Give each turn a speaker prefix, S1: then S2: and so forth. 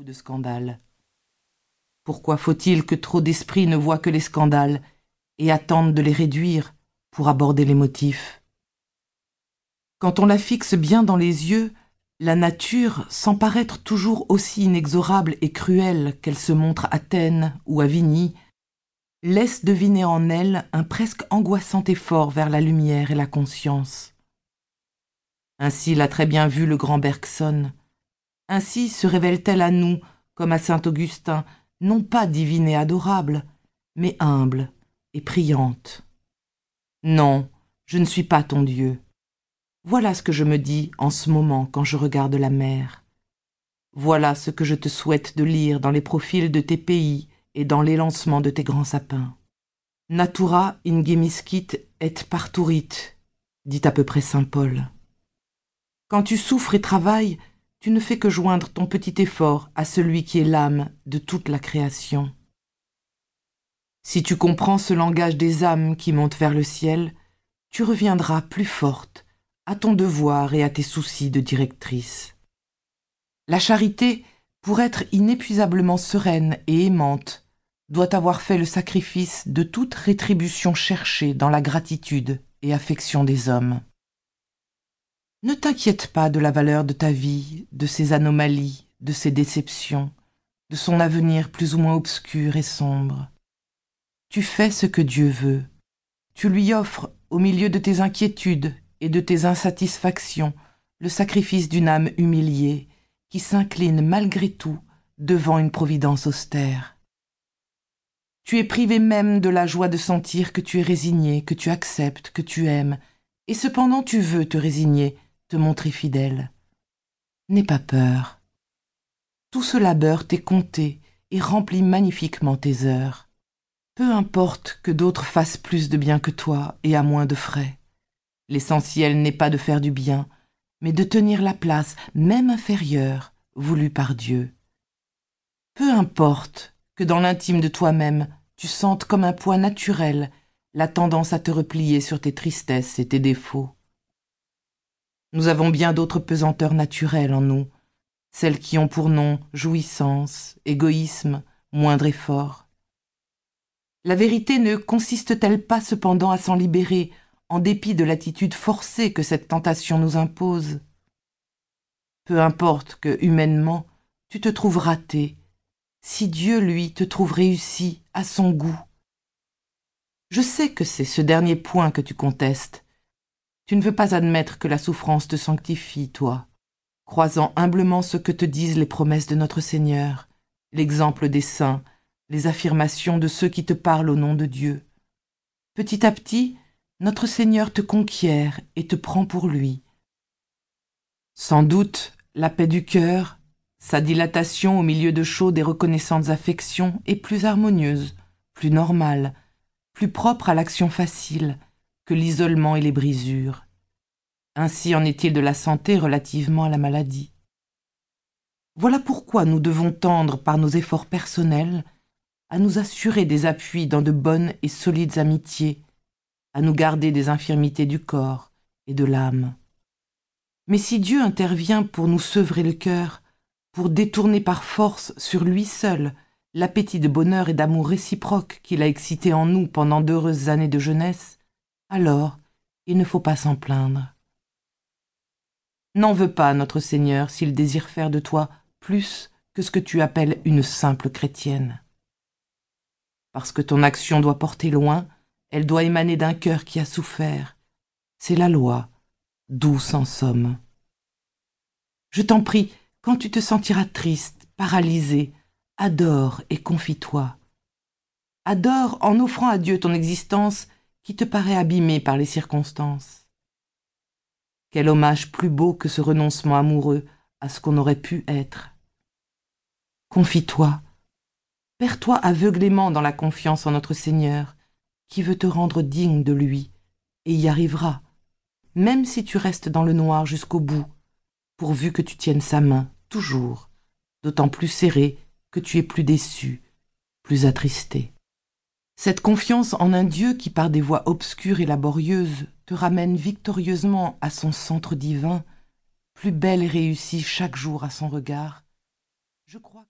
S1: de scandale. Pourquoi faut-il que trop d'esprits ne voient que les scandales et attendent de les réduire pour aborder les motifs? Quand on la fixe bien dans les yeux, la nature, sans paraître toujours aussi inexorable et cruelle qu'elle se montre à Athènes ou à Vigny, laisse deviner en elle un presque angoissant effort vers la lumière et la conscience. Ainsi l'a très bien vu le grand Bergson. Ainsi se révèle-t-elle à nous, comme à saint Augustin, non pas divine et adorable, mais humble et priante. Non, je ne suis pas ton Dieu. Voilà ce que je me dis en ce moment quand je regarde la mer. Voilà ce que je te souhaite de lire dans les profils de tes pays et dans l'élancement de tes grands sapins. Natura ingemiscit et parturit, dit à peu près saint Paul. Quand tu souffres et travailles, tu ne fais que joindre ton petit effort à celui qui est l'âme de toute la création. Si tu comprends ce langage des âmes qui montent vers le ciel, tu reviendras plus forte à ton devoir et à tes soucis de directrice. La charité, pour être inépuisablement sereine et aimante, doit avoir fait le sacrifice de toute rétribution cherchée dans la gratitude et affection des hommes. Ne t'inquiète pas de la valeur de ta vie, de ses anomalies, de ses déceptions, de son avenir plus ou moins obscur et sombre. Tu fais ce que Dieu veut. Tu lui offres, au milieu de tes inquiétudes et de tes insatisfactions, le sacrifice d'une âme humiliée, qui s'incline malgré tout devant une providence austère. Tu es privé même de la joie de sentir que tu es résigné, que tu acceptes, que tu aimes, et cependant tu veux te résigner, te montrer fidèle. N'aie pas peur. Tout ce labeur t'est compté et remplit magnifiquement tes heures. Peu importe que d'autres fassent plus de bien que toi et à moins de frais. L'essentiel n'est pas de faire du bien, mais de tenir la place, même inférieure, voulue par Dieu. Peu importe que dans l'intime de toi-même, tu sentes comme un poids naturel la tendance à te replier sur tes tristesses et tes défauts. Nous avons bien d'autres pesanteurs naturelles en nous, celles qui ont pour nom jouissance, égoïsme, moindre effort. La vérité ne consiste-t-elle pas cependant à s'en libérer en dépit de l'attitude forcée que cette tentation nous impose? Peu importe que, humainement, tu te trouves raté, si Dieu, lui, te trouve réussi à son goût. Je sais que c'est ce dernier point que tu contestes. Tu ne veux pas admettre que la souffrance te sanctifie, toi, croisant humblement ce que te disent les promesses de notre Seigneur, l'exemple des saints, les affirmations de ceux qui te parlent au nom de Dieu. Petit à petit, notre Seigneur te conquiert et te prend pour lui. Sans doute, la paix du cœur, sa dilatation au milieu de chaudes et reconnaissantes affections est plus harmonieuse, plus normale, plus propre à l'action facile que l'isolement et les brisures. Ainsi en est-il de la santé relativement à la maladie. Voilà pourquoi nous devons tendre par nos efforts personnels à nous assurer des appuis dans de bonnes et solides amitiés, à nous garder des infirmités du corps et de l'âme. Mais si Dieu intervient pour nous sevrer le cœur, pour détourner par force sur lui seul l'appétit de bonheur et d'amour réciproque qu'il a excité en nous pendant d'heureuses années de jeunesse, alors il ne faut pas s'en plaindre. N'en veux pas, notre Seigneur, s'il désire faire de toi plus que ce que tu appelles une simple chrétienne. Parce que ton action doit porter loin, elle doit émaner d'un cœur qui a souffert. C'est la loi, douce en somme. Je t'en prie, quand tu te sentiras triste, paralysé, adore et confie-toi. Adore en offrant à Dieu ton existence qui te paraît abîmée par les circonstances. Quel hommage plus beau que ce renoncement amoureux à ce qu'on aurait pu être. Confie-toi, perds-toi aveuglément dans la confiance en notre Seigneur, qui veut te rendre digne de lui, et y arrivera, même si tu restes dans le noir jusqu'au bout, pourvu que tu tiennes sa main, toujours, d'autant plus serrée que tu es plus déçu, plus attristé. Cette confiance en un Dieu qui, par des voies obscures et laborieuses, te ramène victorieusement à son centre divin, plus belle et réussie chaque jour à son regard, je crois